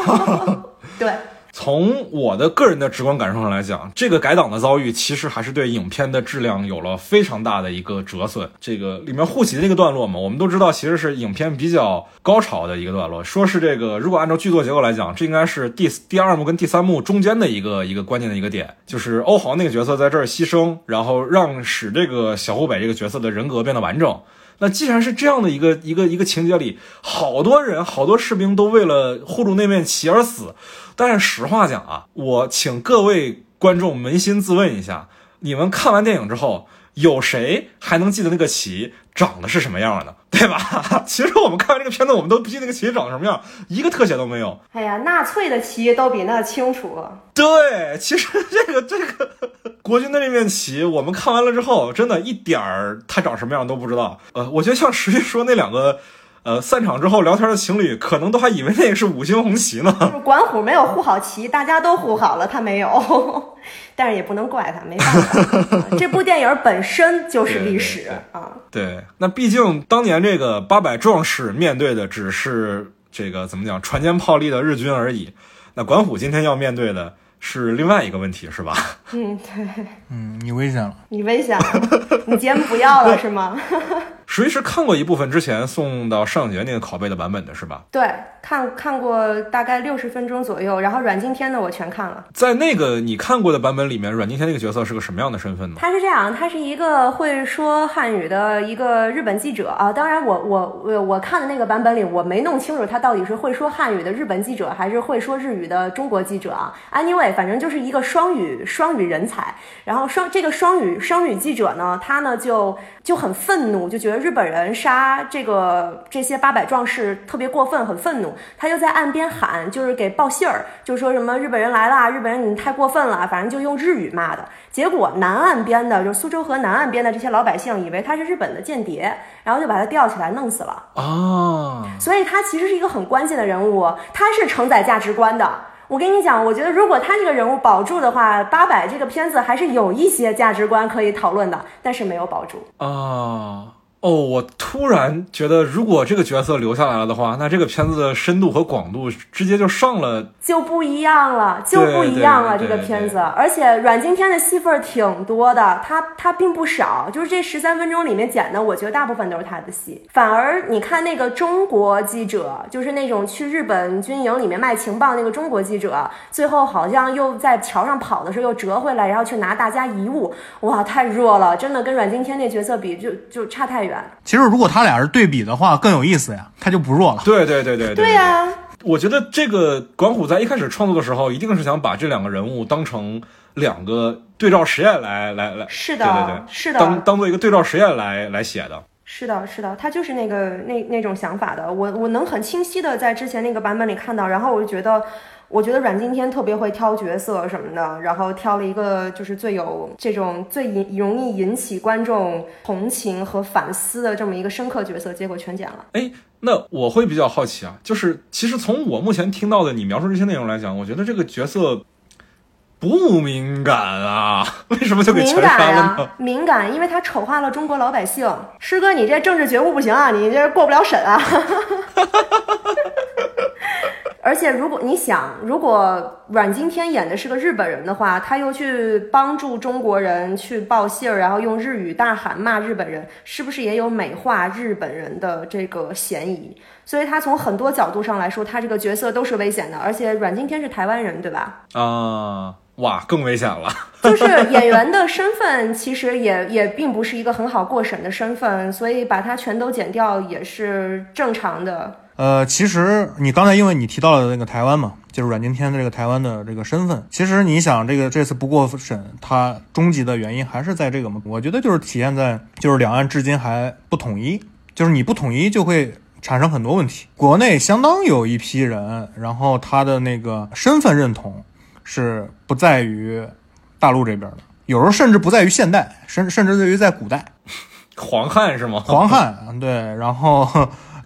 对，从我的个人的直观感受上来讲，这个改档的遭遇其实还是对影片的质量有了非常大的一个折损。这个里面护旗的那个段落嘛，我们都知道，其实是影片比较高潮的一个段落。说是这个，如果按照剧作结构来讲，这应该是第第二幕跟第三幕中间的一个一个关键的一个点，就是欧豪那个角色在这儿牺牲，然后让使这个小湖北这个角色的人格变得完整。那既然是这样的一个一个一个情节里，好多人好多士兵都为了护住那面旗而死，但是实话讲啊，我请各位观众扪心自问一下，你们看完电影之后，有谁还能记得那个旗长得是什么样的，对吧？其实我们看完这个片子，我们都不记得那个旗长什么样，一个特写都没有。哎呀，纳粹的旗都比那清楚。对，其实这个这个 国军的那面旗，我们看完了之后，真的一点儿它长什么样都不知道。呃，我觉得像石玉说那两个，呃，散场之后聊天的情侣，可能都还以为那个是五星红旗呢。就是管虎没有护好旗，大家都护好了，他没有。但是也不能怪他，没办法，啊这部电影本身就是历史啊。对，那毕竟当年这个八百壮士面对的只是这个怎么讲船坚炮利的日军而已，那管虎今天要面对的是另外一个问题，是吧？嗯，对嗯，你危险了。你危险了，你节目不要了是吗？属于是看过一部分之前送到上节那个拷贝的版本的是吧？对，看看过大概六十分钟左右，然后阮经天的我全看了。在那个你看过的版本里面，阮经天那个角色是个什么样的身份呢？他是这样，他是一个会说汉语的一个日本记者啊。当然我，我我我看的那个版本里，我没弄清楚他到底是会说汉语的日本记者，还是会说日语的中国记者啊。Anyway，反正就是一个双语双语人才。然后双这个双语双语记者呢，他呢就就很愤怒，就觉得日本人杀这个这些八百壮士特别过分，很愤怒。他就在岸边喊，就是给报信儿，就说什么日本人来啦，日本人你太过分了，反正就用日语骂的。结果南岸边的，就苏州河南岸边的这些老百姓以为他是日本的间谍，然后就把他吊起来弄死了。哦，所以他其实是一个很关键的人物，他是承载价值观的。我跟你讲，我觉得如果他这个人物保住的话，八百这个片子还是有一些价值观可以讨论的，但是没有保住。啊哦！我突然觉得，如果这个角色留下来了的话，那这个片子的深度和广度直接就上了。就不一样了，就不一样了。这个片子，而且阮经天的戏份儿挺多的，他他并不少，就是这十三分钟里面剪的，我觉得大部分都是他的戏。反而你看那个中国记者，就是那种去日本军营里面卖情报那个中国记者，最后好像又在桥上跑的时候又折回来，然后去拿大家遗物，哇，太弱了，真的跟阮经天那角色比就就差太远。其实如果他俩是对比的话，更有意思呀，他就不弱了。对对对对对对呀、我觉得这个管虎在一开始创作的时候，一定是想把这两个人物当成两个对照实验来来来，是的对对对，是的当当做一个对照实验来来写的。是的，是的，他就是那个那那种想法的。我我能很清晰的在之前那个版本里看到，然后我就觉得，我觉得阮经天特别会挑角色什么的，然后挑了一个就是最有这种最引容易引起观众同情和反思的这么一个深刻角色，结果全剪了。哎，那我会比较好奇啊，就是其实从我目前听到的你描述这些内容来讲，我觉得这个角色不敏感啊，为什么就给敏全删感了呢？呀、敏感，因为他丑化了中国老百姓。师哥，你这政治觉悟不行啊，你这过不了审啊。而且，如果你想，如果阮经天演的是个日本人的话，他又去帮助中国人去报信儿，然后用日语大喊骂日本人，是不是也有美化日本人的这个嫌疑？所以他从很多角度上来说，他这个角色都是危险的。而且阮经天是台湾人，对吧？啊，哇，更危险了。就是演员的身份，其实也也并不是一个很好过审的身份，所以把它全都剪掉也是正常的。呃，其实你刚才因为你提到了那个台湾嘛，就是阮经天的这个台湾的这个身份，其实你想这个这次不过审，它终极的原因还是在这个嘛？我觉得就是体现在就是两岸至今还不统一，就是你不统一就会产生很多问题。国内相当有一批人，然后他的那个身份认同是不在于大陆这边的，有时候甚至不在于现代，甚甚至在于在古代。黄汉是吗？黄汉，对，然后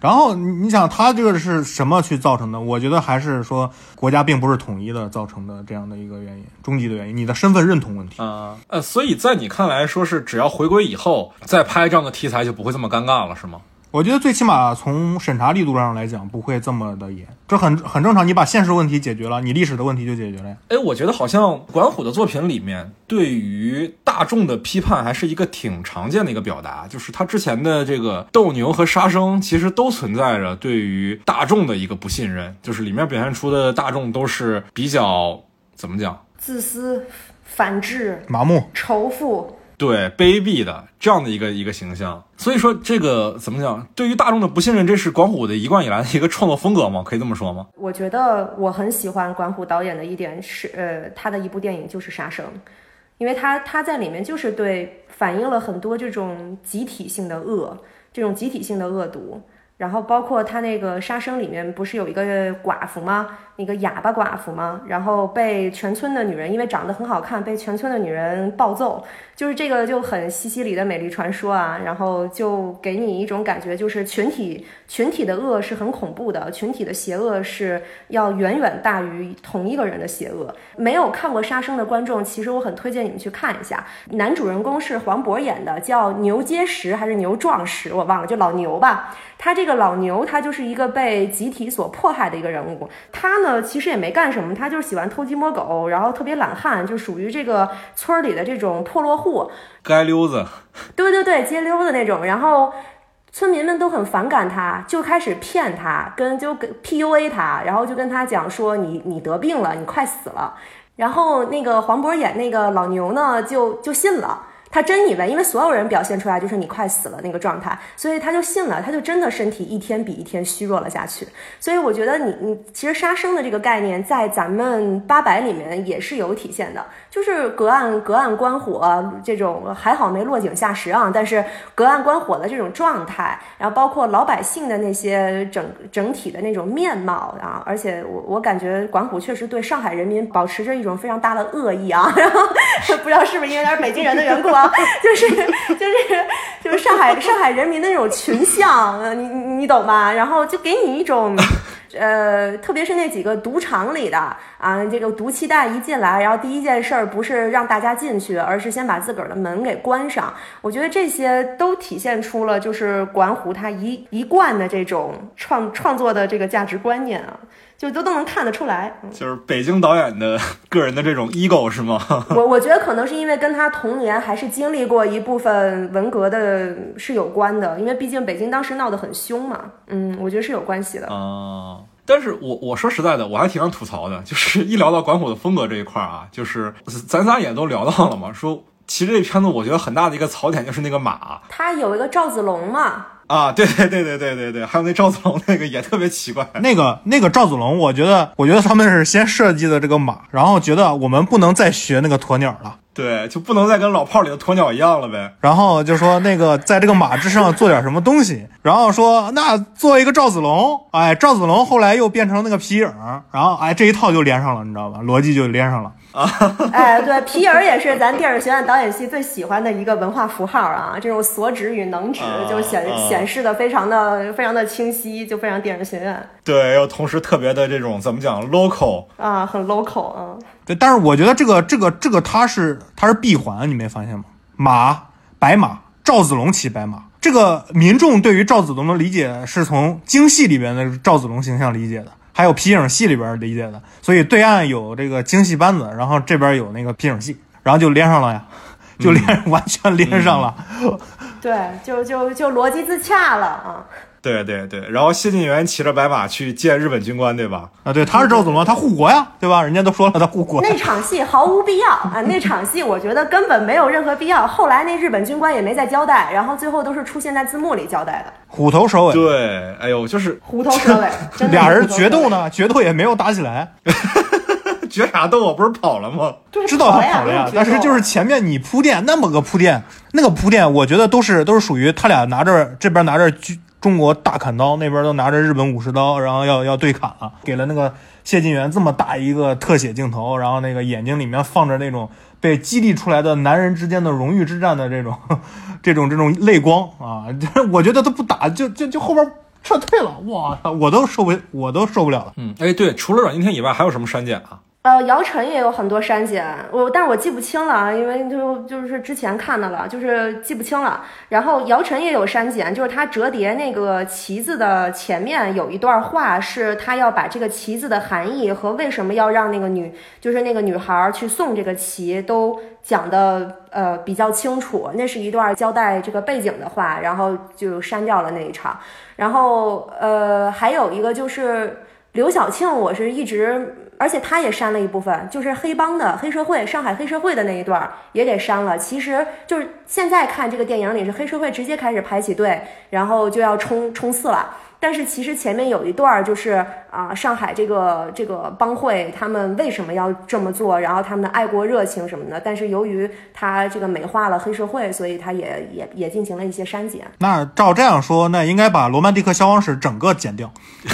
然后你想，他这个是什么去造成的？我觉得还是说国家并不是统一的造成的这样的一个原因，终极的原因，你的身份认同问题。啊呃，所以在你看来，说是只要回归以后再拍这样的题材就不会这么尴尬了，是吗？我觉得最起码从审查力度上来讲，不会这么的严，这很很正常。你把现实问题解决了，你历史的问题就解决了呀。哎，我觉得好像管虎的作品里面对于大众的批判还是一个挺常见的一个表达，就是他之前的这个斗牛和杀生，其实都存在着对于大众的一个不信任，就是里面表现出的大众都是比较怎么讲，自私、反智、麻木，仇富。对卑鄙的这样的一个一个形象。所以说这个怎么讲，对于大众的不信任，这是管虎的一贯以来的一个创作风格吗？可以这么说吗？我觉得我很喜欢管虎导演的一点是，呃，他的一部电影就是《杀生》，因为他他在里面就是对反映了很多这种集体性的恶，这种集体性的恶毒。然后包括他那个《杀生》里面不是有一个寡妇吗？那个哑巴寡妇吗？然后被全村的女人因为长得很好看，被全村的女人暴揍，就是这个就很西西里的美丽传说啊。然后就给你一种感觉，就是群体群体的恶是很恐怖的，群体的邪恶是要远远大于同一个人的邪恶。没有看过《杀生》的观众，其实我很推荐你们去看一下。男主人公是黄渤演的，叫牛结实还是牛壮实，我忘了，就老牛吧。他这个老牛，他就是一个被集体所迫害的一个人物。他呢，其实也没干什么，他就是喜欢偷鸡摸狗，然后特别懒汉，就属于这个村里的这种破落户，街溜子。对对对，街溜子那种。然后村民们都很反感他，就开始骗他，跟就跟 PUA 他，然后就跟他讲说你你得病了，你快死了。然后那个黄渤演那个老牛呢，就就信了。他真以为，因为所有人表现出来就是你快死了那个状态，所以他就信了，他就真的身体一天比一天虚弱了下去。所以我觉得你你其实杀生的这个概念在咱们八百里面也是有体现的，就是隔岸隔岸观火这种还好没落井下石啊，但是隔岸观火的这种状态，然后包括老百姓的那些整整体的那种面貌啊，而且我我感觉管虎确实对上海人民保持着一种非常大的恶意啊，然 后不知道是不是因为他是北京人的缘故啊。就是就是就是上海上海人民的那种群像，你你你懂吧？然后就给你一种，呃，特别是那几个赌场里的啊，这个毒气弹一进来，然后第一件事儿不是让大家进去，而是先把自个儿的门给关上。我觉得这些都体现出了就是管虎他一一贯的这种创创作的这个价值观念啊。就都都能看得出来，就是北京导演的个人的这种 ego 是吗？我我觉得可能是因为跟他童年还是经历过一部分文革的是有关的，因为毕竟北京当时闹得很凶嘛。嗯，我觉得是有关系的。啊，但是我我说实在的，我还挺想吐槽的，就是一聊到管虎的风格这一块啊，就是咱仨也都聊到了嘛，说其实这片子我觉得很大的一个槽点就是那个马，他有一个赵子龙嘛。啊，对对对对对对对，还有那赵子龙那个也特别奇怪。那个那个赵子龙，我觉得我觉得他们是先设计的这个马，然后觉得我们不能再学那个鸵鸟了，对，就不能再跟老炮里的鸵鸟一样了呗。然后就说那个在这个马之上做点什么东西，然后说那做一个赵子龙，哎，赵子龙后来又变成那个皮影，然后哎这一套就连上了，你知道吧？逻辑就连上了。啊，哎，对，皮影也是咱电影学院导演系最喜欢的一个文化符号啊，这种所指与能指就显显示的非常的非常的清晰，就非常电影学院。对，又同时特别的这种怎么讲 local 啊，很 local 啊。对，但是我觉得这个这个这个它是它是闭环，你没发现吗？马白马赵子龙骑白马，这个民众对于赵子龙的理解是从京戏里边的赵子龙形象理解的。还有皮影戏里边理解的，所以对岸有这个京戏班子，然后这边有那个皮影戏，然后就连上了呀，就连 完全连上了。对，就就就逻辑自洽了啊。对对对，然后谢晋元骑着白马去见日本军官，对吧？啊，对，他是赵子龙，他护国呀，对吧？人家都说了，他护国。那场戏毫无必要啊，那场戏我觉得根本没有任何必要。后来那日本军官也没再交代，然后最后都是出现在字幕里交代的。虎头蛇尾。对，哎呦，就是虎头蛇尾。俩人决斗呢，决斗也没有打起来。决啥斗啊？不是跑了吗？知道他跑了呀，但是就是前面你铺垫那么个铺垫，那个铺垫，我觉得都是都是属于他俩拿着这边拿着军。中国大砍刀那边都拿着日本武士刀，然后要要对砍了，给了那个谢晋元这么大一个特写镜头，然后那个眼睛里面放着那种被激励出来的男人之间的荣誉之战的这种 这种这种泪光啊！我觉得他不打就就就后边撤退了，哇，我都受不，我都受不了了。嗯，哎，对，除了阮经天以外，还有什么删减啊？呃，姚晨也有很多删减，我但是我记不清了，因为就就是之前看的了，就是记不清了。然后姚晨也有删减，就是他折叠那个旗子的前面有一段话，是他要把这个旗子的含义和为什么要让那个女，就是那个女孩去送这个旗，都讲的呃比较清楚。那是一段交代这个背景的话，然后就删掉了那一场。然后呃，还有一个就是刘晓庆，我是一直。而且他也删了一部分，就是黑帮的黑社会，上海黑社会的那一段也给删了。其实就是现在看这个电影里是黑社会直接开始排起队，然后就要冲冲刺了。但是其实前面有一段就是啊，上海这个这个帮会他们为什么要这么做，然后他们的爱国热情什么的。但是由于他这个美化了黑社会，所以他也也也进行了一些删减。那照这样说，那应该把《罗曼蒂克消亡史》整个剪掉。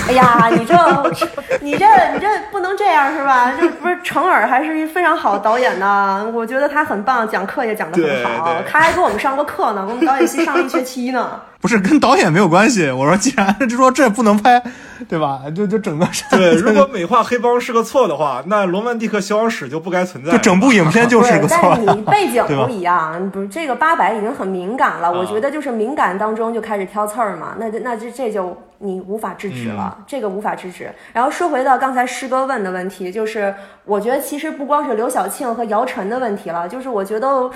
哎呀，你这 你这你这不能这样是吧？这不是程耳还是一非常好的导演呢？我觉得他很棒，讲课也讲得很好。他还给我们上过课呢，我们导演系上了一学期呢。不是跟导演没有关系，我说既然就说这不能拍，对吧？就就整个对，如果美化黑帮是个错的话，那《罗曼蒂克消亡史》就不该存在。就整部影片就是个错。但是你 背景不一样，不是这个八百已经很敏感了。我觉得就是敏感当中就开始挑刺儿嘛，那那这这就你无法制止了，这个无法制止。然后说回到刚才师哥问的问题，就是我觉得其实不光是刘晓庆和姚晨的问题了，就是我觉得。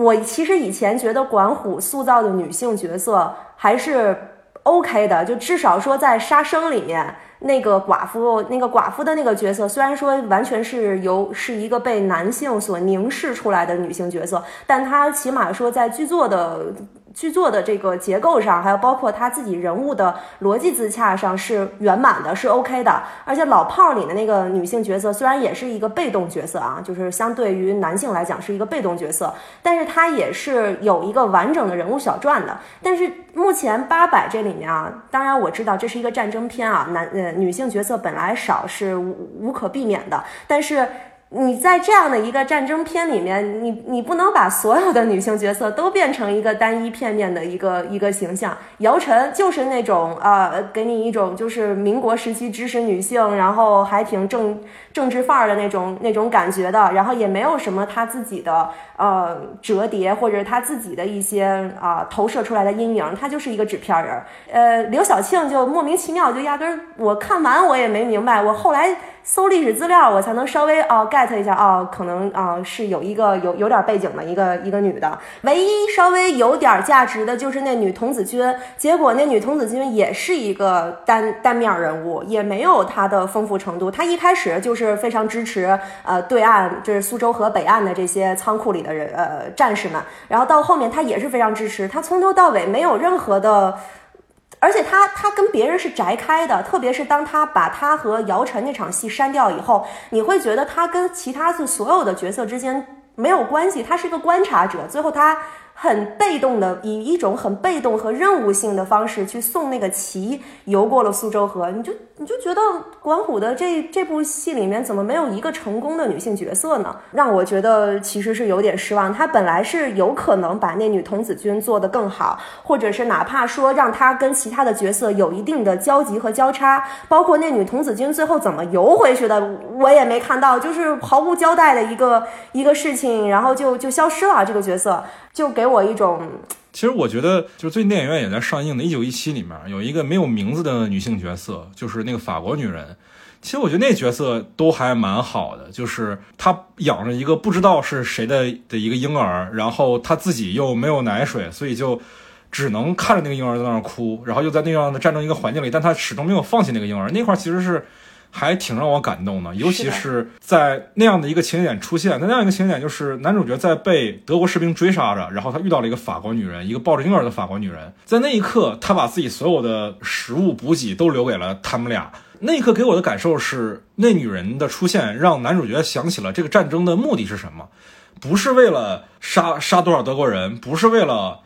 我其实以前觉得管虎塑造的女性角色还是 OK 的，就至少说在《杀生》里面那个寡妇，那个寡妇的那个角色，虽然说完全是由是一个被男性所凝视出来的女性角色，但她起码说在剧作的。剧作的这个结构上，还有包括他自己人物的逻辑自洽上是圆满的，是 OK 的。而且老炮儿里的那个女性角色虽然也是一个被动角色啊，就是相对于男性来讲是一个被动角色，但是她也是有一个完整的人物小传的。但是目前八百这里面啊，当然我知道这是一个战争片啊，男呃女性角色本来少是无无可避免的，但是。你在这样的一个战争片里面，你你不能把所有的女性角色都变成一个单一片面的一个一个形象。姚晨就是那种呃，给你一种就是民国时期知识女性，然后还挺正政治范儿的那种那种感觉的，然后也没有什么她自己的呃折叠或者她自己的一些啊投射出来的阴影，她就是一个纸片人。呃，刘晓庆就莫名其妙，就压根儿我看完我也没明白，我后来。搜历史资料，我才能稍微哦 get 一下哦，可能啊是有一个有有点背景的一个一个女的，唯一稍微有点价值的就是那女童子军，结果那女童子军也是一个单单面人物，也没有她的丰富程度。她一开始就是非常支持呃对岸，就是苏州河北岸的这些仓库里的人呃战士们，然后到后面她也是非常支持，她从头到尾没有任何的。而且他他跟别人是宅开的，特别是当他把他和姚晨那场戏删掉以后，你会觉得他跟其他的所有的角色之间没有关系，他是一个观察者。最后他。很被动的，以一种很被动和任务性的方式去送那个旗游过了苏州河，你就你就觉得管虎的这这部戏里面怎么没有一个成功的女性角色呢？让我觉得其实是有点失望。他本来是有可能把那女童子军做得更好，或者是哪怕说让她跟其他的角色有一定的交集和交叉，包括那女童子军最后怎么游回去的，我也没看到，就是毫无交代的一个一个事情，然后就就消失了这个角色。就给我一种，其实我觉得，就是最近电影院也在上映的《一九一七》里面有一个没有名字的女性角色，就是那个法国女人。其实我觉得那角色都还蛮好的，就是她养着一个不知道是谁的的一个婴儿，然后她自己又没有奶水，所以就只能看着那个婴儿在那儿哭，然后又在那样的战争一个环境里，但她始终没有放弃那个婴儿。那块其实是。还挺让我感动的，尤其是在那样的一个情节点出现。那那样一个情节点就是男主角在被德国士兵追杀着，然后他遇到了一个法国女人，一个抱着婴儿的法国女人。在那一刻，他把自己所有的食物补给都留给了他们俩。那一刻给我的感受是，那女人的出现让男主角想起了这个战争的目的是什么？不是为了杀杀多少德国人，不是为了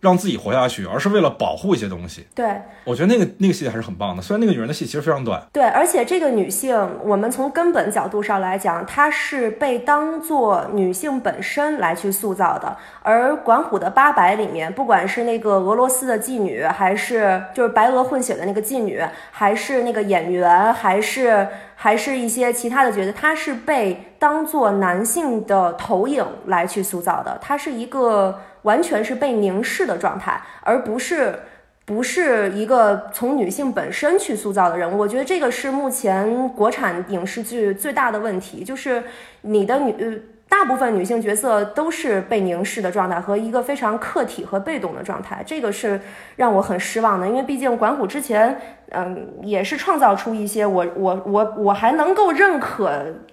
让自己活下去，而是为了保护一些东西。对我觉得那个那个戏还是很棒的，虽然那个女人的戏其实非常短。对，而且这个女性，我们从根本角度上来讲，她是被当做女性本身来去塑造的。而管虎的《八百》里面，不管是那个俄罗斯的妓女，还是就是白俄混血的那个妓女，还是那个演员，还是还是一些其他的角色，她是被当做男性的投影来去塑造的。她是一个完全是被凝视的状态，而不是。不是一个从女性本身去塑造的人物，我觉得这个是目前国产影视剧最大的问题，就是你的女。大部分女性角色都是被凝视的状态和一个非常客体和被动的状态，这个是让我很失望的。因为毕竟管虎之前，嗯，也是创造出一些我我我我还能够认可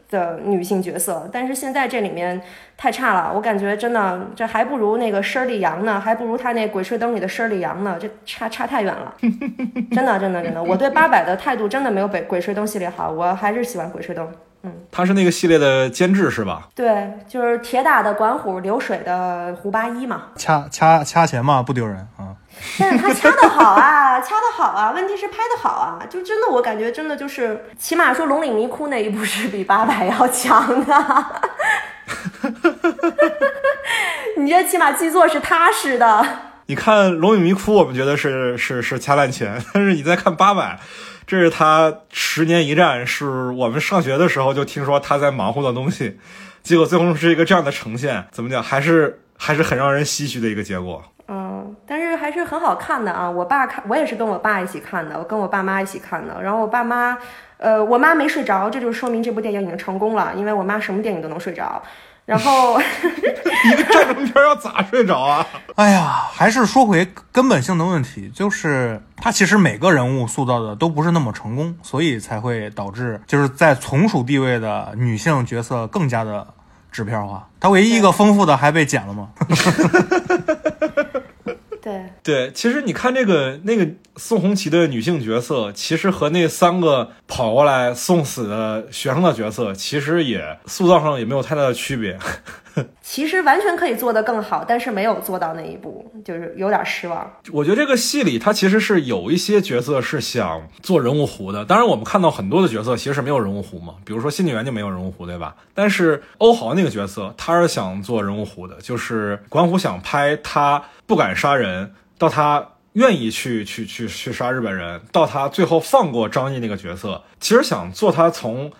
的女性角色，但是现在这里面太差了，我感觉真的这还不如那个申利阳呢，还不如他那《鬼吹灯》里的申利阳呢，这差差太远了。真的真的真的，我对八百的态度真的没有《鬼鬼吹灯》系列好，我还是喜欢《鬼吹灯》。他是那个系列的监制是吧？对，就是铁打的管虎，流水的胡八一嘛。掐掐掐钱嘛，不丢人啊。但是他掐的好啊，掐的好啊，问题是拍的好啊，就真的我感觉真的就是，起码说《龙岭迷窟》那一部是比八百要强的。你这起码剧作是踏实的。你看《龙岭迷窟》，我们觉得是是是掐烂钱，但是你再看《八百》，这是他十年一战，是我们上学的时候就听说他在忙活的东西，结果最后是一个这样的呈现，怎么讲，还是还是很让人唏嘘的一个结果。嗯，但是还是很好看的啊！我爸看，我也是跟我爸一起看的，我跟我爸妈一起看的。然后我爸妈，呃，我妈没睡着，这就说明这部电影已经成功了，因为我妈什么电影都能睡着。然后，一个战争片要咋睡着啊？哎呀，还是说回根本性的问题，就是他其实每个人物塑造的都不是那么成功，所以才会导致就是在从属地位的女性角色更加的纸片化。他唯一一个丰富的还被剪了吗？对，其实你看这个那个宋红旗的女性角色，其实和那三个跑过来送死的学生的角色，其实也塑造上也没有太大的区别。其实完全可以做得更好，但是没有做到那一步，就是有点失望。我觉得这个戏里，他其实是有一些角色是想做人物弧的。当然，我们看到很多的角色其实是没有人物弧嘛，比如说新演员就没有人物弧，对吧？但是欧豪那个角色，他是想做人物弧的，就是管虎想拍他不敢杀人，到他愿意去去去去杀日本人，到他最后放过张译那个角色，其实想做他从。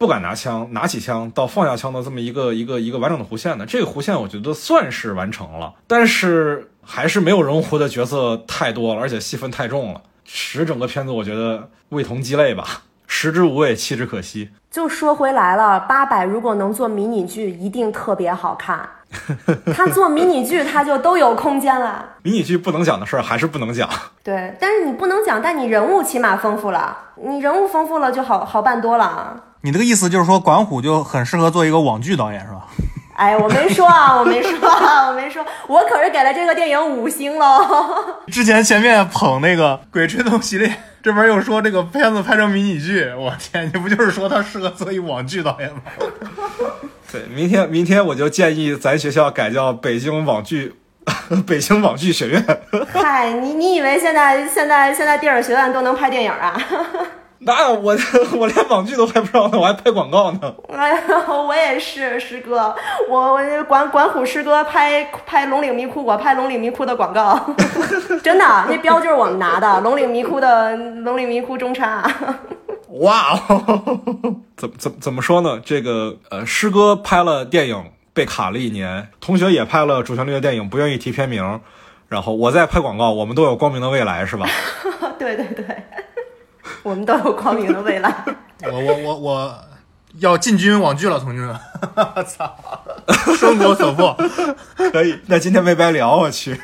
不敢拿枪，拿起枪到放下枪的这么一个一个一个完整的弧线的，这个弧线我觉得算是完成了，但是还是没有人物弧的角色太多了，而且戏份太重了，使整个片子我觉得味同鸡肋吧，食之无味，弃之可惜。就说回来了，八百如果能做迷你剧，一定特别好看。他做迷你剧，他就都有空间了。迷你剧不能讲的事儿还是不能讲。对，但是你不能讲，但你人物起码丰富了，你人物丰富了就好好办多了。你这个意思就是说，管虎就很适合做一个网剧导演，是吧？哎，我没说啊，我没说啊，我没说，我可是给了这个电影五星喽。之前前面捧那个《鬼吹灯》系列，这边又说这个片子拍成迷你剧，我天，你不就是说他适合做一网剧导演吗？对，明天明天我就建议咱学校改叫北京网剧，北京网剧学院。嗨，你你以为现在现在现在电影学院都能拍电影啊？那我 我连网剧都拍不上呢，我还拍广告呢。哎呀，我也是师哥，我我管管虎师哥拍拍龙岭迷窟，我拍龙岭迷窟的广告，真的，那标就是我们拿的，龙岭迷窟的龙岭迷窟中差。哇哦，怎怎怎么说呢？这个呃，师哥拍了电影被卡了一年，同学也拍了主旋律的电影，不愿意提片名，然后我在拍广告，我们都有光明的未来，是吧？对对对。我们都有光明的未来。我我我我要进军网剧了，同志们！操，生活所迫，可以。那今天没白聊，我去。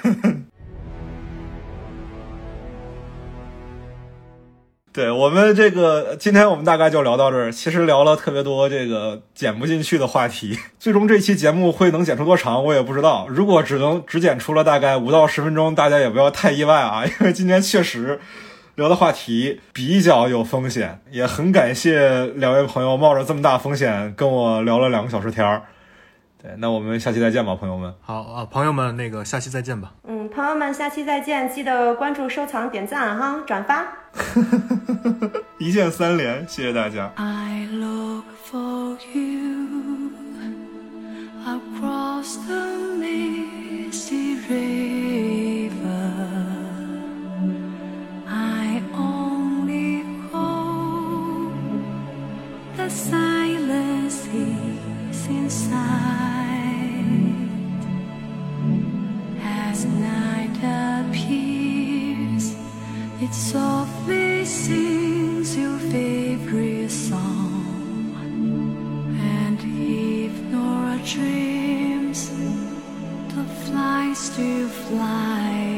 对我们这个，今天我们大概就聊到这儿。其实聊了特别多这个剪不进去的话题，最终这期节目会能剪出多长，我也不知道。如果只能只剪出了大概五到十分钟，大家也不要太意外啊，因为今天确实。聊的话题比较有风险，也很感谢两位朋友冒着这么大风险跟我聊了两个小时天儿。对，那我们下期再见吧，朋友们。好啊，朋友们，那个下期再见吧。嗯，朋友们，下期再见，记得关注、收藏、点赞哈，转发。一键三连，谢谢大家。I look for you across the misty river. Silence is inside. As night appears, it softly sings your favorite song. And if Nora dreams, the flies still flying